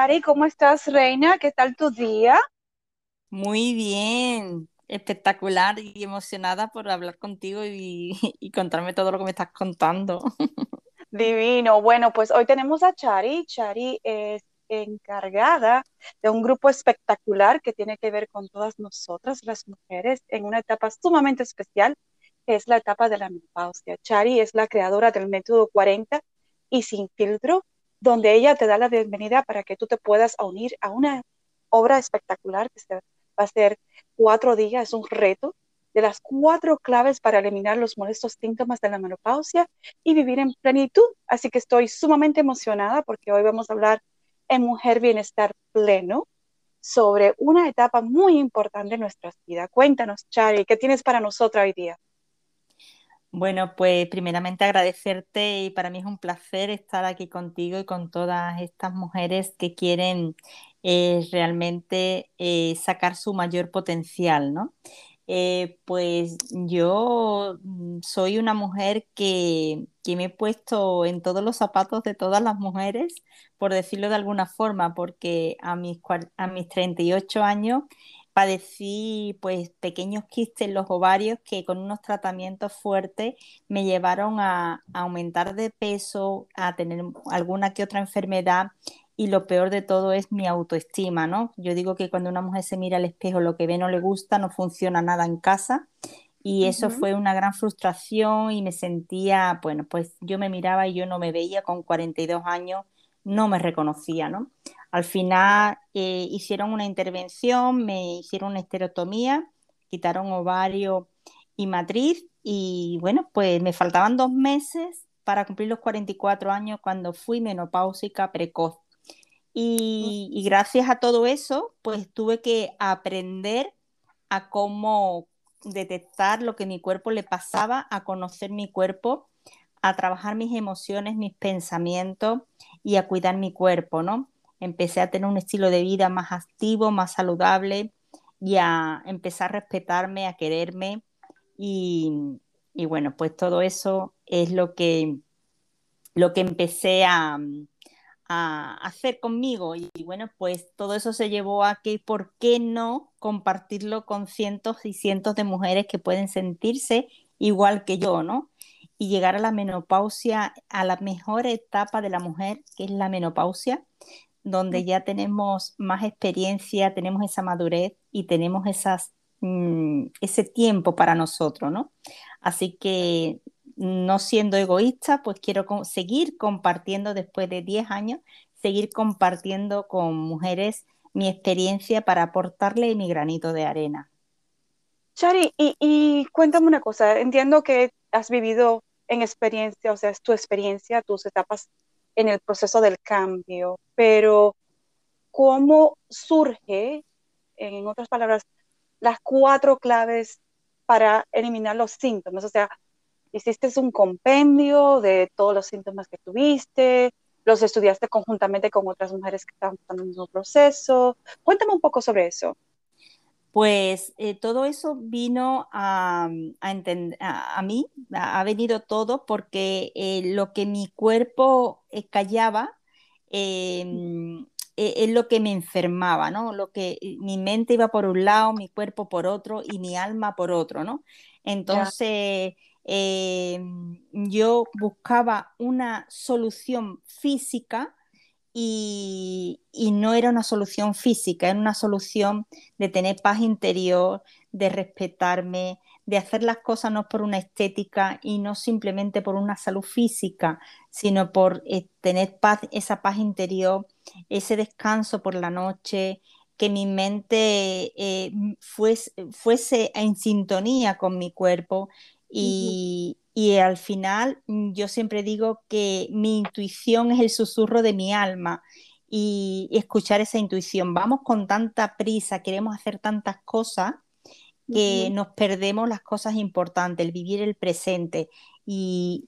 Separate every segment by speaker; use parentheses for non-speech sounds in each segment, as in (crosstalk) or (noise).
Speaker 1: Shari, ¿cómo estás, Reina? ¿Qué tal tu día?
Speaker 2: Muy bien, espectacular y emocionada por hablar contigo y, (laughs) y contarme todo lo que me estás contando. (laughs)
Speaker 1: Divino. Bueno, pues hoy tenemos a Chari. Chari es encargada de un grupo espectacular que tiene que ver con todas nosotras, las mujeres, en una etapa sumamente especial, que es la etapa de la menopausia. Chari es la creadora del método 40 y sin filtro, donde ella te da la bienvenida para que tú te puedas unir a una obra espectacular que va a ser cuatro días, es un reto de las cuatro claves para eliminar los molestos síntomas de la menopausia y vivir en plenitud. Así que estoy sumamente emocionada porque hoy vamos a hablar en Mujer Bienestar Pleno sobre una etapa muy importante en nuestras vidas. Cuéntanos, Chari, ¿qué tienes para nosotros hoy día?
Speaker 2: Bueno, pues primeramente agradecerte y para mí es un placer estar aquí contigo y con todas estas mujeres que quieren eh, realmente eh, sacar su mayor potencial, ¿no? Eh, pues yo mm, soy una mujer que, que, me he puesto en todos los zapatos de todas las mujeres, por decirlo de alguna forma, porque a mis, a mis 38 años padecí pues pequeños quistes en los ovarios que con unos tratamientos fuertes me llevaron a, a aumentar de peso, a tener alguna que otra enfermedad y lo peor de todo es mi autoestima, ¿no? Yo digo que cuando una mujer se mira al espejo, lo que ve no le gusta, no funciona nada en casa y eso fue una gran frustración y me sentía, bueno, pues yo me miraba y yo no me veía con 42 años, no me reconocía, ¿no? Al final eh, hicieron una intervención, me hicieron una esterotomía, quitaron ovario y matriz y bueno, pues me faltaban dos meses para cumplir los 44 años cuando fui menopáusica precoz. Y, gracias a todo eso, pues tuve que aprender a cómo detectar lo que mi cuerpo le pasaba, a conocer mi cuerpo, a trabajar mis emociones, mis pensamientos y a cuidar mi cuerpo, ¿no? Empecé a tener un estilo de vida más activo, más saludable y a empezar a respetarme, a quererme y, y bueno, pues todo eso es lo que, lo que empecé a, a hacer conmigo. Y, bueno, pues todo eso se llevó a que, ¿por qué no compartirlo con cientos y cientos de mujeres que pueden sentirse igual que yo, ¿no? Y llegar a la menopausia, a la mejor etapa de la mujer, que es la menopausia, donde ya tenemos más experiencia, tenemos esa madurez y tenemos esas, mm, ese tiempo para nosotros, ¿no? Así que no siendo egoísta, pues quiero seguir compartiendo después de 10 años, seguir compartiendo con mujeres mi experiencia para aportarle mi granito de arena.
Speaker 1: Chari, y, cuéntame una cosa, entiendo que has vivido en experiencia, o sea, es tu experiencia, tus etapas en el proceso del cambio, pero ¿cómo surge, en otras palabras, las cuatro claves para eliminar los síntomas? O sea, hiciste un compendio de todos los síntomas que tuviste, los estudiaste conjuntamente con otras mujeres que estaban pasando el mismo proceso. Cuéntame un poco sobre eso.
Speaker 2: Pues eh, todo eso vino a, a, a, mí, ha venido todo porque eh, lo que mi cuerpo eh, callaba em, e, es lo que me enfermaba, ¿no? Lo que mi mente iba por un lado, mi cuerpo por otro y mi alma por otro, ¿no? Entonces... Em, yo buscaba una solución física y, no era una solución física, era una solución de tener paz interior, de respetarme, de hacer las cosas no por una estética y no simplemente por una salud física, sino por eh, tener paz, esa paz interior, ese descanso por la noche, que mi mente eh, fuese, fuese en sintonía con mi cuerpo y, y al final mm, yo siempre digo que mi intuición es el susurro de mi alma y, escuchar esa intuición. Vamos con tanta prisa, queremos hacer tantas cosas que nos perdemos las cosas importantes, el vivir el presente. Y,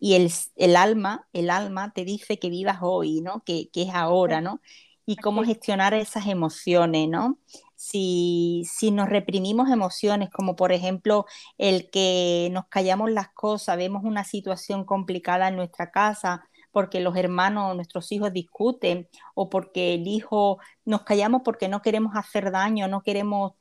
Speaker 2: el, alma, el alma te dice que vivas hoy, ¿no? Que, que es ahora, ¿no? Y cómo gestionar esas emociones, ¿no? Si, si, nos reprimimos emociones, como por ejemplo el que nos callamos las cosas, vemos una situación complicada en nuestra casa, porque los hermanos, nuestros hijos discuten o porque el hijo nos callamos porque no queremos hacer daño, no queremos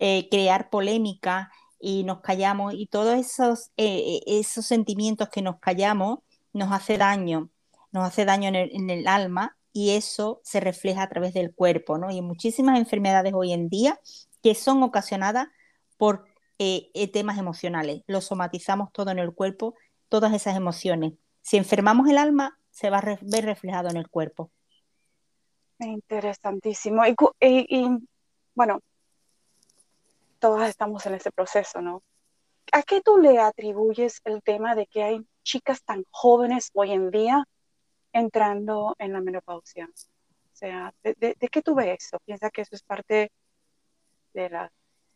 Speaker 2: eh, crear polémica y nos callamos y todos esos, eh, esos sentimientos que nos callamos nos hace daño, nos hace daño en el, alma y eso se refleja a través del cuerpo, ¿no? Y muchísimas enfermedades hoy en día que son ocasionadas por eh, temas emocionales. Lo somatizamos todo en el cuerpo, todas esas emociones. Si enfermamos el alma, se va a ver reflejado en el cuerpo.
Speaker 1: Interesantísimo. Y, bueno, todas estamos en ese proceso, ¿no? ¿A qué tú le atribuyes el tema de que hay chicas tan jóvenes hoy en día entrando en la menopausia? O sea, ¿de, qué tú ves eso? ¿Piensa que eso es parte de la,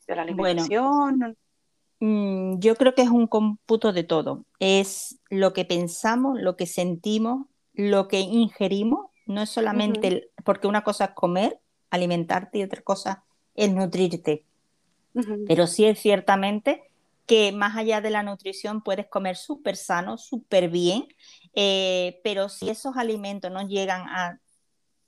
Speaker 1: de la alimentación?
Speaker 2: Mm, yo creo que es un cómputo de todo. Es lo que pensamos, lo que sentimos, lo que ingerimos. No es solamente porque una cosa es comer, alimentarte y otra cosa es nutrirte. Pero sí es ciertamente que más allá de la nutrición puedes comer súper sano, súper bien, eh, pero si esos alimentos no llegan a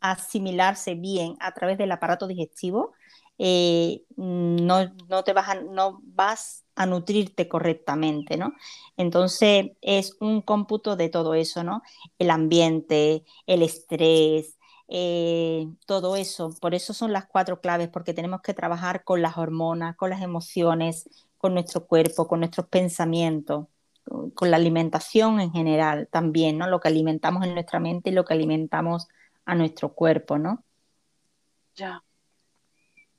Speaker 2: asimilarse bien a través del aparato digestivo, eh, no, no, te vas a, no vas a nutrirte correctamente, ¿no? Entonces es un cómputo de todo eso, ¿no? El ambiente, el estrés, eh, todo eso. Por eso son las cuatro claves, porque tenemos que trabajar con las hormonas, con las emociones, con nuestro cuerpo, con nuestros pensamientos, con la alimentación en general también, ¿no? Lo que alimentamos en nuestra mente y lo que alimentamos a nuestro cuerpo, ¿no?
Speaker 1: Ya.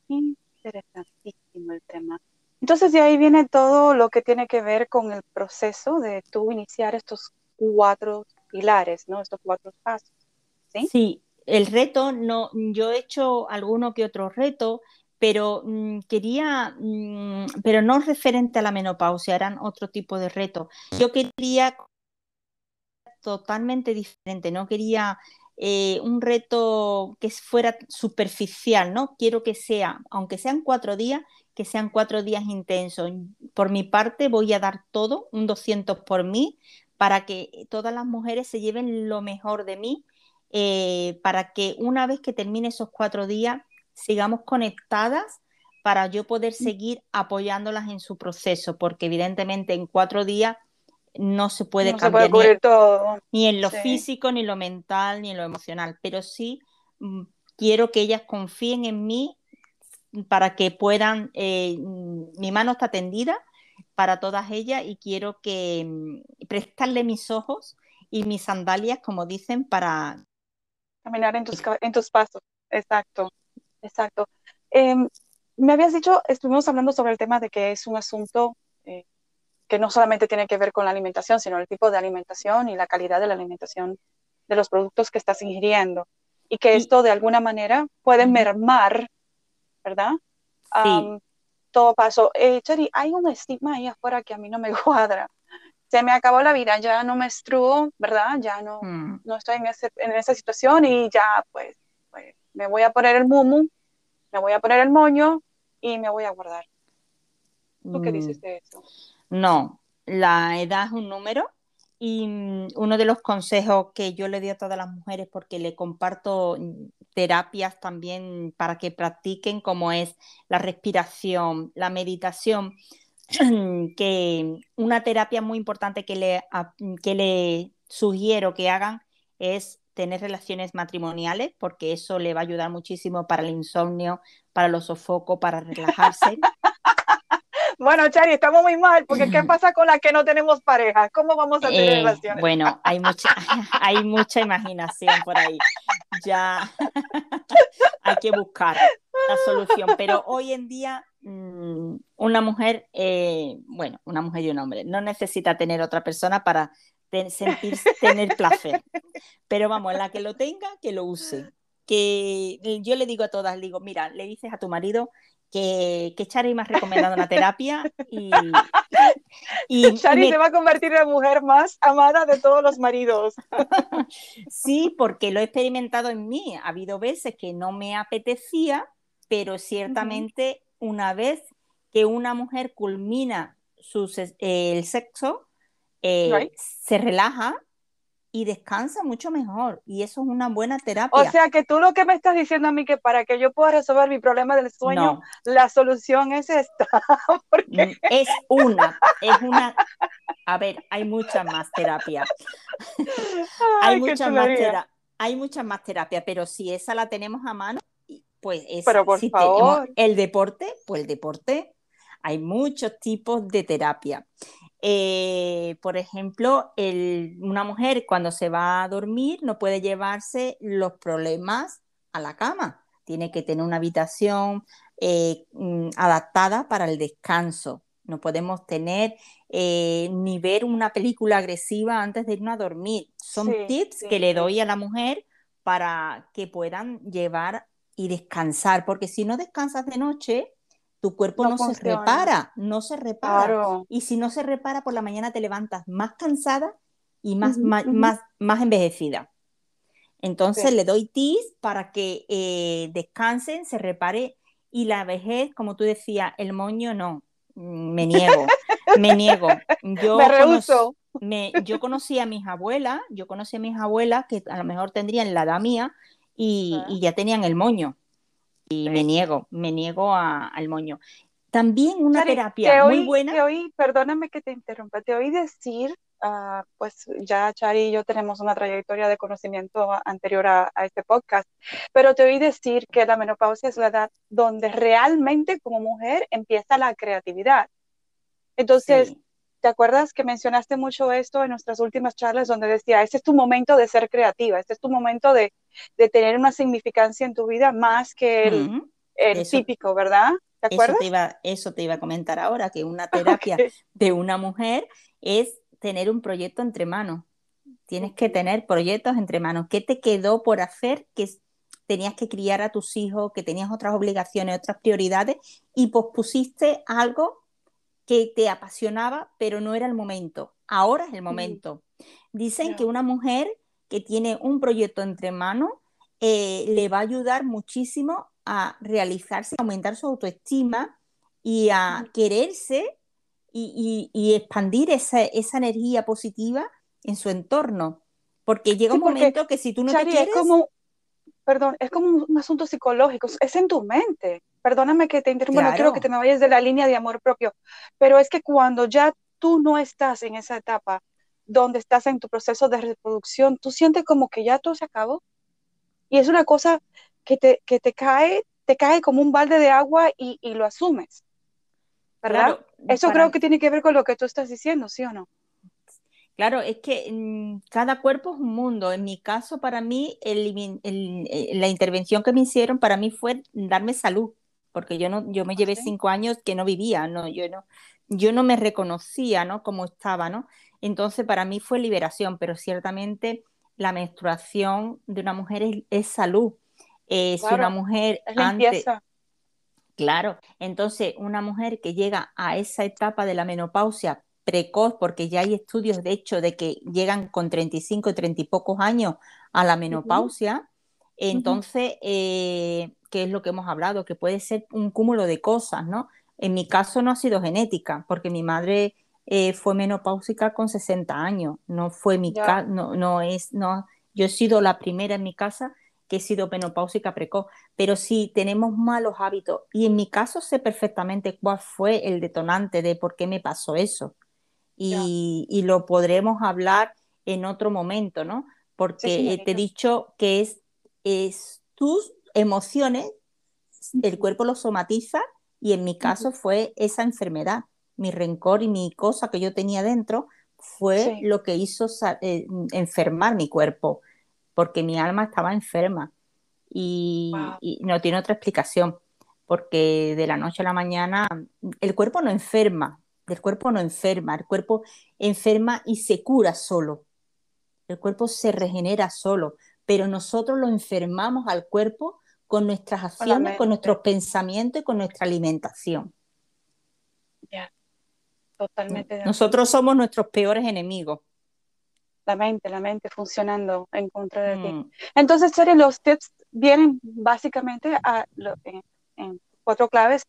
Speaker 1: Interesantísimo el tema. Entonces de ahí viene todo lo que tiene que ver con el proceso de tú iniciar estos cuatro pilares, ¿no? Estos cuatro pasos. Sí,
Speaker 2: sí el reto, no, yo he hecho alguno que otro reto, pero mm, quería, mm, pero no referente a la menopausia, eran otro tipo de reto. Yo quería totalmente diferente, no quería eh, un reto que fuera superficial, ¿no? Quiero que sea, aunque sean cuatro días, que sean cuatro días intensos. Por mi parte voy a dar todo, un 200 por mí, para que todas las mujeres se lleven lo mejor de mí, eh, para que una vez que termine esos cuatro días sigamos conectadas para yo poder mm. seguir apoyándolas en su proceso, porque evidentemente en cuatro días no se puede cambiar
Speaker 1: ni, todo.
Speaker 2: ni, en lo físico, ni en lo mental, ni en lo emocional, pero sí mm, quiero que ellas confíen en mí para que puedan, eh, mm, mi mano está tendida para todas ellas y quiero que prestarle mis ojos y mis sandalias, como dicen, para
Speaker 1: caminar en tus, en tus pasos. Exacto, exacto. Em, me habías dicho, estuvimos hablando sobre el tema de que es un asunto eh, que no solamente tiene que ver con la alimentación, sino el tipo de alimentación y la calidad de la alimentación de los productos que estás ingiriendo. Y que esto de alguna manera puede mermar, ¿verdad?
Speaker 2: Sí.
Speaker 1: todo paso. Eh, hay un estigma ahí afuera que a mí no me (laughs) cuadra. Se me acabó la vida, ya no menstruo, ¿verdad? Ya no, mm. no estoy en, ese, en esa situación y ya pues, pues, me voy a poner el mumu, me voy a poner el moño y me voy a guardar. ¿Tú qué dices mm. de eso?
Speaker 2: No, la edad es un número y mm, uno de los consejos que yo le doy a todas las mujeres, porque le comparto mm, terapias también para que practiquen, como es la respiración, la meditación, (clears throat) que una terapia muy importante que le, que le sugiero que hagan es tener relaciones matrimoniales, porque eso le va a ayudar muchísimo para el insomnio, para los sofocos, para relajarse. (laughs)
Speaker 1: Bueno, Chari, estamos muy mal, porque ¿qué (laughs) pasa con las que no tenemos pareja? ¿Cómo vamos a tener eh, relaciones?
Speaker 2: Bueno, (laughs) hay mucha, hay mucha imaginación por ahí. Ya hay que buscar la solución, pero hoy en día mm, una mujer, eh, bueno, una mujer y un hombre, no necesita tener otra persona para sentir, tener placer. Pero vamos, la que lo tenga, que lo use. Que yo le digo a todas, le digo, mira, le dices a tu marido que, que Chari me ha recomendado una terapia y,
Speaker 1: y (laughs) Chari se va a convertir en la mujer más amada de todos los maridos. (laughs)
Speaker 2: sí, porque lo he experimentado en mí. Ha habido veces que no me apetecía, pero ciertamente una vez que una mujer culmina su, el sexo, eh, se relaja y descansa mucho mejor. Y eso es una buena terapia.
Speaker 1: O sea que tú lo que me estás diciendo a mí que para que yo pueda resolver mi problema del sueño, la solución es esta. (laughs)
Speaker 2: Mm, es una, es una. A ver, hay muchas más terapias. (laughs) hay muchas más terapias. Hay muchas más terapias, pero si esa la tenemos a mano, pues es,
Speaker 1: pero por favor.
Speaker 2: el deporte, pues el deporte hay muchos tipos de terapia. Eh, por ejemplo, una mujer cuando se va a dormir no puede llevarse los problemas a la cama. Tiene que tener una habitación eh, mm, adaptada para el descanso. No podemos tener eh, ni ver una película agresiva antes de irnos a dormir. Son tips que le doy a la mujer para que puedan llevar y descansar, porque si no descansas de noche, tu cuerpo no, se repara, no se repara. Y si no se repara, por la mañana te levantas más cansada y más, más, más, envejecida. Entonces le doy tips para que eh, descansen, se repare y la vejez, como tú decías, el moño no, me niego, me niego. (laughs) Yo
Speaker 1: me rehuso.
Speaker 2: yo conocí a mis abuelas, yo conocí a mis abuelas que a lo mejor tendrían la edad mía y, y ya tenían el moño y me niego, me niego al moño. También una terapia muy buena.
Speaker 1: Te oí, perdóname que te interrumpa, te oí decir, ah, pues ya Chari y yo tenemos una trayectoria de conocimiento anterior a, este podcast, pero te oí decir que la menopausia es la edad donde realmente como mujer empieza la creatividad. Entonces, ¿Te acuerdas que mencionaste mucho esto en nuestras últimas charlas donde decía, este es tu momento de ser creativa, este es tu momento de, tener una significancia en tu vida más que el, típico, ¿verdad? ¿Te acuerdas?
Speaker 2: Eso te, iba, eso te iba a comentar ahora, que una (laughs) terapia de una mujer es tener un proyecto entre manos. Tienes que tener proyectos entre manos. ¿Qué te quedó por hacer que tenías que criar a tus hijos, que tenías otras obligaciones, otras prioridades y pospusiste algo que te apasionaba, pero no era el momento. Ahora es el momento. Dicen que una mujer que tiene un proyecto entre manos eh, le va a ayudar muchísimo a realizarse, a aumentar su autoestima y a quererse y, expandir esa, energía positiva en su entorno. Porque llega un momento que si tú no te quieres...
Speaker 1: como, perdón, es como un asunto psicológico, es en tu mente perdóname que te interrumpa, no quiero que te me vayas de la línea de amor propio, pero es que cuando ya tú no estás en esa etapa donde estás en tu proceso de reproducción, tú sientes como que ya todo se acabó. Y es una cosa que te, que te cae, te cae como un balde de agua y, lo asumes. ¿Verdad? Eso creo que tiene que ver con lo que tú estás diciendo, ¿sí o no?
Speaker 2: Claro, es que mm, cada cuerpo es un mundo. En mi caso, para mí, eh, la intervención que me hicieron para mí fue darme salud porque yo no, yo me llevé cinco años que no vivía, no, yo no, yo no me reconocía, ¿no? Como estaba, ¿no? Entonces para mí fue liberación, pero ciertamente la menstruación de una mujer es, salud. Eh, si una mujer antes, claro, entonces una mujer que llega a esa etapa de la menopausia precoz, porque ya hay estudios de hecho de que llegan con 35 y 30 y pocos años a la menopausia, entonces eh, que es lo que hemos hablado, que puede ser un cúmulo de cosas, ¿no? En mi caso no ha sido genética, porque mi madre eh, fue menopáusica con 60 años, no fue mi caso, no, no es, no, yo he sido la primera en mi casa que he sido menopáusica precoz, pero si tenemos malos hábitos, y en mi caso sé perfectamente cuál fue el detonante de por qué me pasó eso, y, y lo podremos hablar en otro momento, ¿no? Porque te he dicho que es, es tus emociones, el cuerpo lo somatiza y en mi caso fue esa enfermedad, mi rencor y mi cosa que yo tenía dentro fue lo que hizo eh, enfermar mi cuerpo, porque mi alma estaba enferma y, no tiene otra explicación. porque de la noche a la mañana el cuerpo no enferma, el cuerpo no enferma, el cuerpo enferma y se cura solo, el cuerpo se regenera solo, pero nosotros lo enfermamos al cuerpo con nuestras acciones, con, nuestros pensamientos y con nuestra alimentación.
Speaker 1: Ya, totalmente.
Speaker 2: Nosotros somos nuestros peores enemigos.
Speaker 1: La mente, la mente funcionando en contra de ti. Mm. Entonces, Chari, los tips vienen básicamente a, en, cuatro claves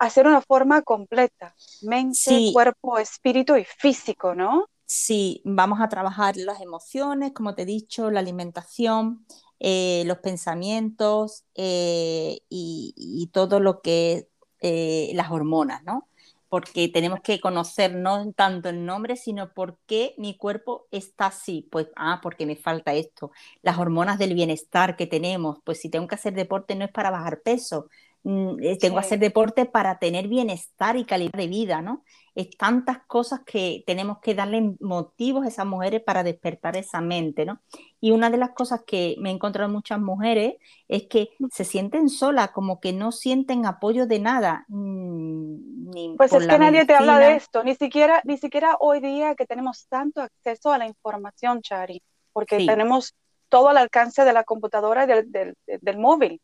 Speaker 1: hacer una forma completa, mente, cuerpo, espíritu y físico, ¿no?
Speaker 2: Sí, vamos a trabajar las emociones, como te he dicho, la alimentación, eh, los pensamientos eh, y, todo lo que eh, las hormonas, ¿no? Porque tenemos que conocer no tanto el nombre, sino por qué mi cuerpo está así. Pues, ah, porque me falta esto. Las hormonas del bienestar que tenemos, pues si tengo que hacer deporte no es para bajar peso, tengo que hacer deporte para tener bienestar y calidad de vida, ¿no? es tantas cosas que tenemos que darle motivos a esas mujeres para despertar esa mente, ¿no? Y una de las cosas que me he encontrado muchas mujeres es que se sienten solas, como que no sienten apoyo de nada.
Speaker 1: Mm, pues es que nadie te habla de esto, ni siquiera, ni siquiera hoy día que tenemos tanto acceso a la información, Chari, porque tenemos todo al alcance de la computadora y del, móvil.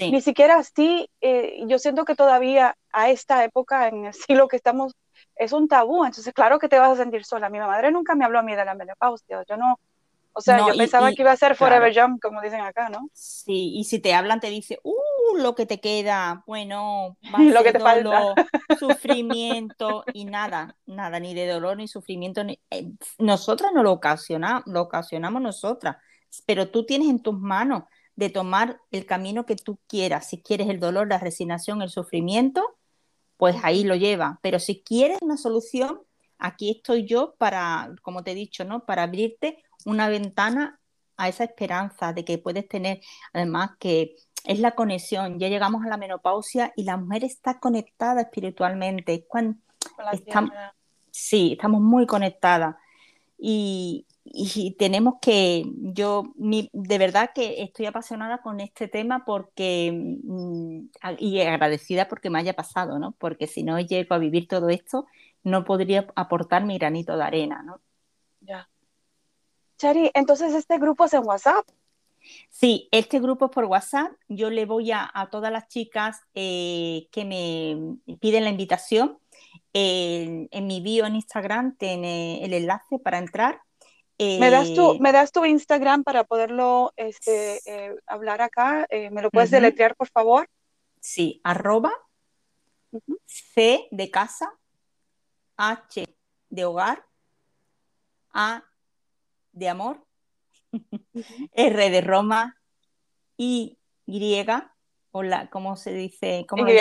Speaker 1: Ni siquiera así, eh, yo siento que todavía a esta época, en el (laughs) siglo que estamos es un tabú, entonces claro que te vas a sentir sola. Mi madre nunca me habló a mí de la menopausia, yo no, o sea, yo pensaba que iba a ser forever young, como dicen acá, ¿no?
Speaker 2: Sí, y si te hablan te dice, uh, lo que te queda, bueno, (laughs)
Speaker 1: lo que te falta. (laughs)
Speaker 2: sufrimiento y nada, nada, ni de dolor ni sufrimiento. Ni... Eh, nosotras no lo ocasionamos, lo ocasionamos nosotras, pero tú tienes en tus manos de tomar el camino que tú quieras, si quieres el dolor, la resignación, el sufrimiento, pues ahí lo lleva. Pero si quieres una solución, aquí estoy yo para, como te he dicho, ¿no? Para abrirte una ventana a esa esperanza de que puedes tener, además que es la conexión. Ya llegamos a la menopausia y la mujer está conectada espiritualmente. Cuando sí, estamos muy conectadas. Y, y tenemos que, yo de verdad que estoy apasionada con este tema porque, mm, y agradecida porque me haya pasado, ¿no? Porque si no llego a vivir todo esto, no podría aportar mi granito de arena, ¿no?
Speaker 1: Ya. Chari, entonces este grupo es en WhatsApp.
Speaker 2: Sí, este grupo es por WhatsApp. Yo le voy a, todas las chicas eh, que me piden la invitación. en mi bio en Instagram tiene el enlace para entrar
Speaker 1: ¿Me, das tu, eh, ¿Me das tu Instagram para poderlo este, eh, hablar acá? Eh, ¿Me lo puedes deletrear, por favor?
Speaker 2: Sí, arroba C de casa, H de hogar, A de amor, (laughs) R de Roma, Y, o la, ¿cómo se dice? ¿Cómo
Speaker 1: y,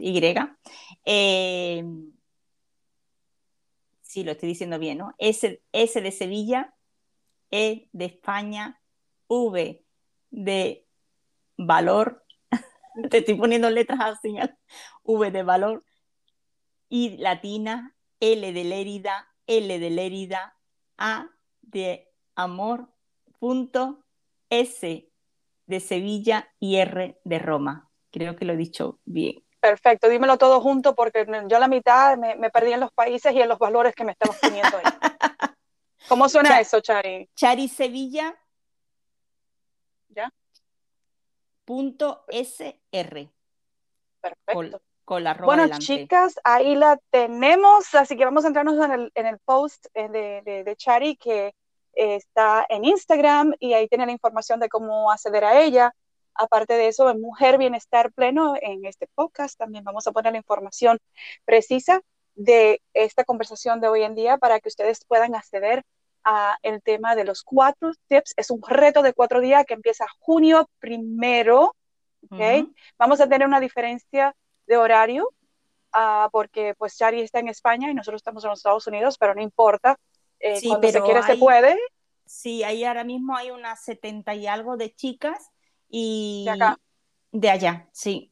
Speaker 2: y sí, lo estoy diciendo bien, ¿no? S, de Sevilla, E de España, V de valor, (laughs) te estoy poniendo letras así, V de valor, I latina, L de Lérida, L de Lérida, A de amor, punto, S de Sevilla y R de Roma. Creo que lo he dicho bien.
Speaker 1: Perfecto, dímelo todo junto porque yo la mitad me, perdí en los países y en los valores que me estabas poniendo ahí. (laughs) ¿Cómo suena eso, Chari?
Speaker 2: Chari Sevilla.
Speaker 1: ¿Ya?
Speaker 2: Punto SR.
Speaker 1: Perfecto.
Speaker 2: Con, la
Speaker 1: Bueno, chicas, ahí la tenemos, así que vamos a entrarnos en el, en el post eh, de, de, Chari que eh, está en Instagram y ahí tiene la información de cómo acceder a ella. Aparte de eso, en Mujer Bienestar Pleno, en este podcast también vamos a poner la información precisa de esta conversación de hoy en día para que ustedes puedan acceder a el tema de los cuatro tips. Es un reto de cuatro días que empieza junio primero. ¿okay? Vamos a tener una diferencia de horario uh, porque pues Chari está en España y nosotros estamos en los Estados Unidos, pero no importa. Eh, sí, cuando se quiere se puede.
Speaker 2: Sí, ahí ahora mismo hay unas 70 y algo de chicas y de, allá, sí.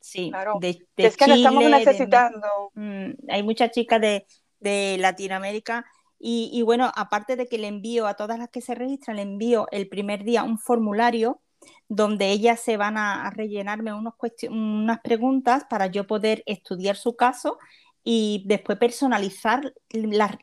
Speaker 2: Sí, de,
Speaker 1: es que estamos necesitando.
Speaker 2: Mm, hay muchas chicas de, Latinoamérica y, bueno, aparte de que le envío a todas las que se registran, le envío el primer día un formulario donde ellas se van a, rellenarme unos unas preguntas para yo poder estudiar su caso y después personalizar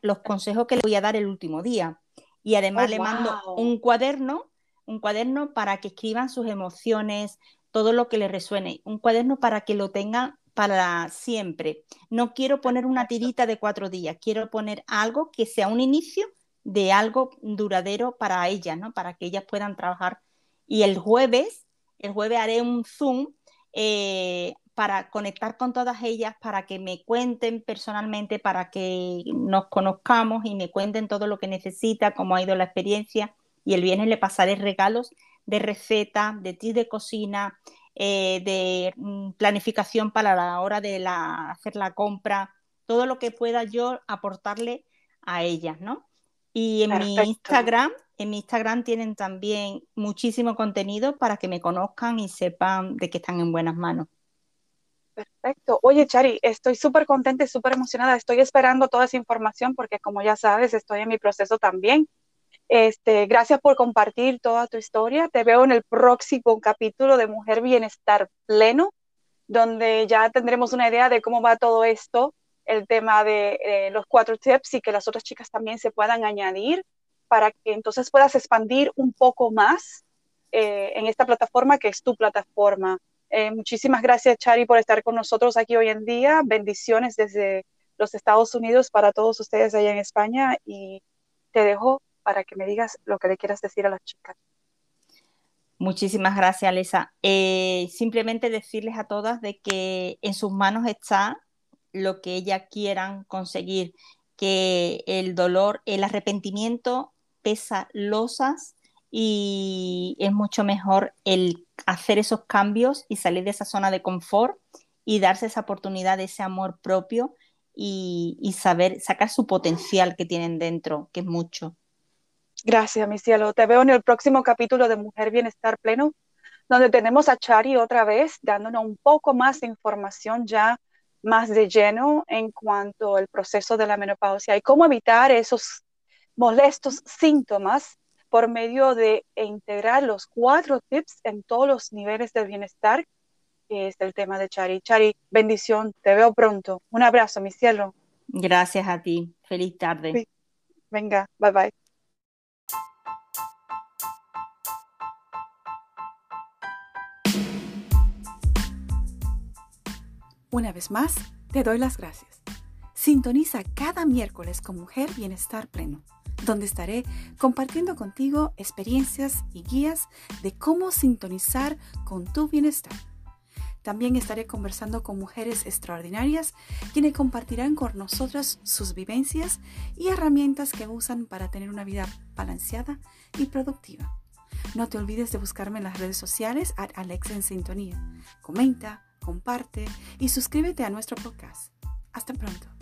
Speaker 2: los consejos que le voy a dar el último día. Y además oh, le mando un cuaderno, un cuaderno para que escriban sus emociones, todo lo que le resuene, un cuaderno para que lo tengan para siempre. No quiero poner una tirita de cuatro días, quiero poner algo que sea un inicio de algo duradero para ellas, ¿no? Para que ellas puedan trabajar. Y el jueves, el jueves haré un Zoom eh, para conectar con todas ellas, para que me cuenten personalmente, para que nos conozcamos y me cuenten todo lo que necesita, cómo ha ido la experiencia. Y el viernes le pasaré regalos de receta, de tips de cocina, eh, de mm, planificación para la hora de la, hacer la compra, todo lo que pueda yo aportarle a ellas, ¿no? Y en mi Instagram, en mi Instagram tienen también muchísimo contenido para que me conozcan y sepan de que están en buenas manos.
Speaker 1: Perfecto. Oye, Chari, estoy súper contenta y súper emocionada. Estoy esperando toda esa información porque, como ya sabes, estoy en mi proceso también. Este, gracias por compartir toda tu historia. Te veo en el próximo capítulo de Mujer Bienestar Pleno, donde ya tendremos una idea de cómo va todo esto el tema de eh, los cuatro tips y que las otras chicas también se puedan añadir para que entonces puedas expandir un poco más eh, en esta plataforma que es tu plataforma. Eh, muchísimas gracias, Chari, por estar con nosotros aquí hoy en día. Bendiciones desde los Estados Unidos para todos ustedes allá en España y te dejo para que me digas lo que le quieras decir a las chicas.
Speaker 2: Muchísimas gracias, Lisa. simplemente decirles a todas de que en sus manos está lo que ellas quieran conseguir, que el dolor, el arrepentimiento pesa losas y es mucho mejor el hacer esos cambios y salir de esa zona de confort y darse esa oportunidad de ese amor propio y, y saber sacar su potencial que tienen dentro, que es mucho.
Speaker 1: Gracias, mi cielo. Te veo en el próximo capítulo de Mujer Bienestar Pleno, donde tenemos a Chari otra vez dándonos un poco más de información ya más de lleno en cuanto al proceso de la menopausia y cómo evitar esos molestos síntomas por medio de integrar los cuatro tips en todos los niveles del bienestar, que es el tema de Chari. Chari, bendición, te veo pronto. Un abrazo, mi cielo.
Speaker 2: Gracias a ti. Feliz tarde.
Speaker 1: Venga, bye bye.
Speaker 3: Una vez más, te doy las gracias. Sintoniza cada miércoles con Mujer Bienestar Pleno, donde estaré compartiendo contigo experiencias y guías de cómo sintonizar con tu bienestar. También estaré conversando con mujeres extraordinarias quienes compartirán con nosotras sus vivencias y herramientas que usan para tener una vida balanceada y productiva. No te olvides de buscarme en las redes sociales a Alex Sintonía. Comenta, comparte y suscríbete a nuestro podcast. Hasta pronto.